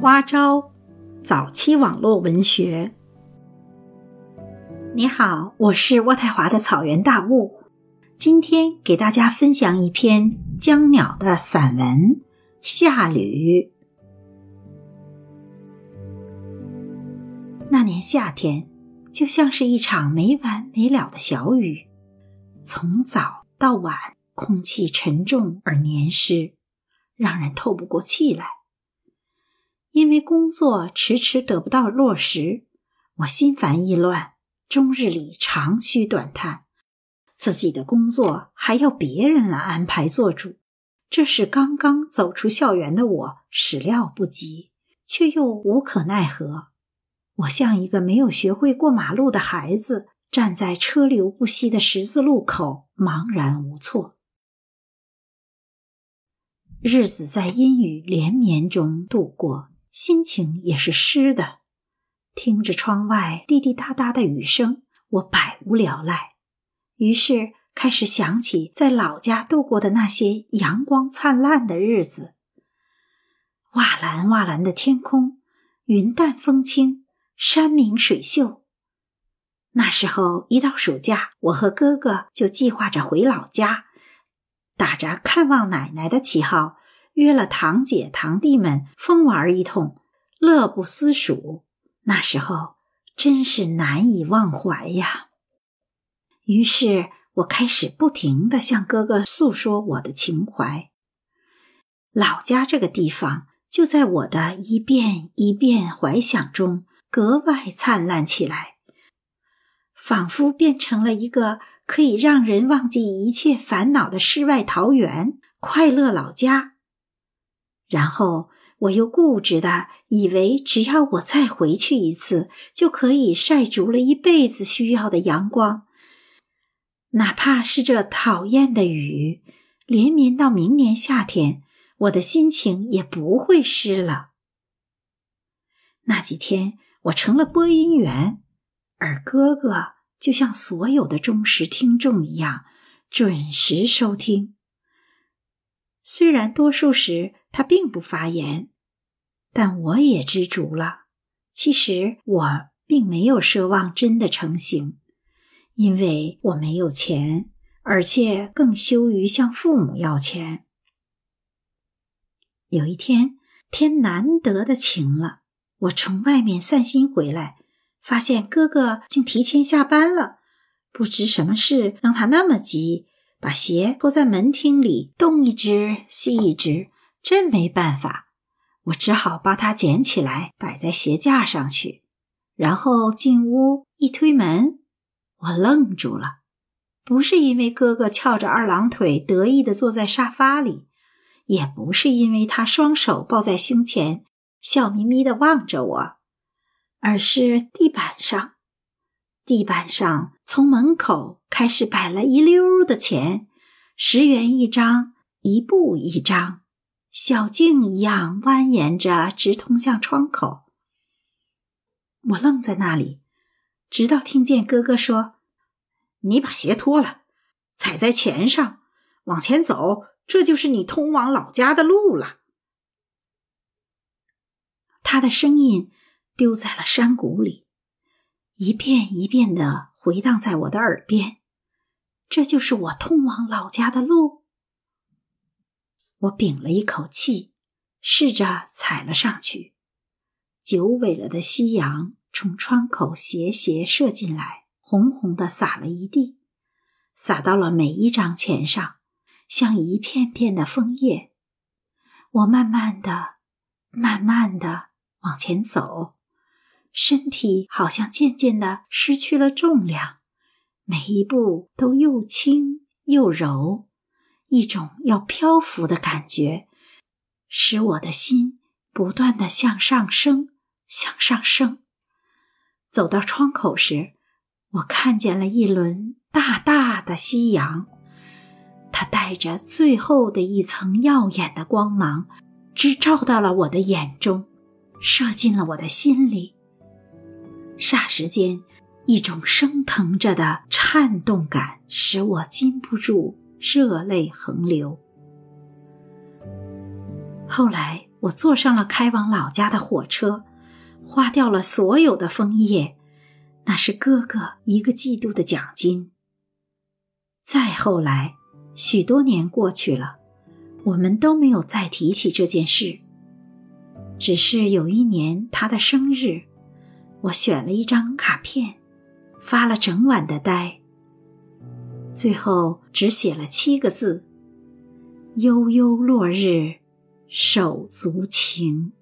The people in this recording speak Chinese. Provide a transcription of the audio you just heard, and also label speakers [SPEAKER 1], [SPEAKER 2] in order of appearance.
[SPEAKER 1] 花招，早期网络文学。你好，我是渥太华的草原大雾，今天给大家分享一篇江鸟的散文《夏旅》。那年夏天，就像是一场没完没了的小雨，从早到晚，空气沉重而黏湿，让人透不过气来。因为工作迟迟得不到落实，我心烦意乱，终日里长吁短叹。自己的工作还要别人来安排做主，这是刚刚走出校园的我始料不及，却又无可奈何。我像一个没有学会过马路的孩子，站在车流不息的十字路口，茫然无措。日子在阴雨连绵中度过。心情也是湿的，听着窗外滴滴答答的雨声，我百无聊赖，于是开始想起在老家度过的那些阳光灿烂的日子。瓦蓝瓦蓝的天空，云淡风轻，山明水秀。那时候一到暑假，我和哥哥就计划着回老家，打着看望奶奶的旗号。约了堂姐堂弟们疯玩一通，乐不思蜀。那时候真是难以忘怀呀。于是我开始不停的向哥哥诉说我的情怀。老家这个地方，就在我的一遍一遍怀想中格外灿烂起来，仿佛变成了一个可以让人忘记一切烦恼的世外桃源——快乐老家。然后我又固执的以为，只要我再回去一次，就可以晒足了一辈子需要的阳光，哪怕是这讨厌的雨，连绵到明年夏天，我的心情也不会湿了。那几天，我成了播音员，而哥哥就像所有的忠实听众一样，准时收听。虽然多数时他并不发言，但我也知足了。其实我并没有奢望真的成行，因为我没有钱，而且更羞于向父母要钱。有一天天难得的晴了，我从外面散心回来，发现哥哥竟提前下班了，不知什么事让他那么急。把鞋脱在门厅里，东一只西一只，真没办法。我只好把它捡起来摆在鞋架上去，然后进屋一推门，我愣住了。不是因为哥哥翘着二郎腿得意地坐在沙发里，也不是因为他双手抱在胸前笑眯眯地望着我，而是地板上。地板上，从门口开始摆了一溜的钱，十元一张，一步一张，小径一样蜿蜒着直通向窗口。我愣在那里，直到听见哥哥说：“你把鞋脱了，踩在钱上，往前走，这就是你通往老家的路了。”他的声音丢在了山谷里。一遍一遍的回荡在我的耳边，这就是我通往老家的路。我屏了一口气，试着踩了上去。久违了的夕阳从窗口斜斜射进来，红红的洒了一地，洒到了每一张钱上，像一片片的枫叶。我慢慢的、慢慢的往前走。身体好像渐渐的失去了重量，每一步都又轻又柔，一种要漂浮的感觉，使我的心不断的向上升，向上升。走到窗口时，我看见了一轮大大的夕阳，它带着最后的一层耀眼的光芒，直照到了我的眼中，射进了我的心里。霎时间，一种升腾着的颤动感使我禁不住热泪横流。后来，我坐上了开往老家的火车，花掉了所有的枫叶，那是哥哥一个季度的奖金。再后来，许多年过去了，我们都没有再提起这件事。只是有一年他的生日，我选了一张卡片，发了整晚的呆，最后只写了七个字：悠悠落日。手足情。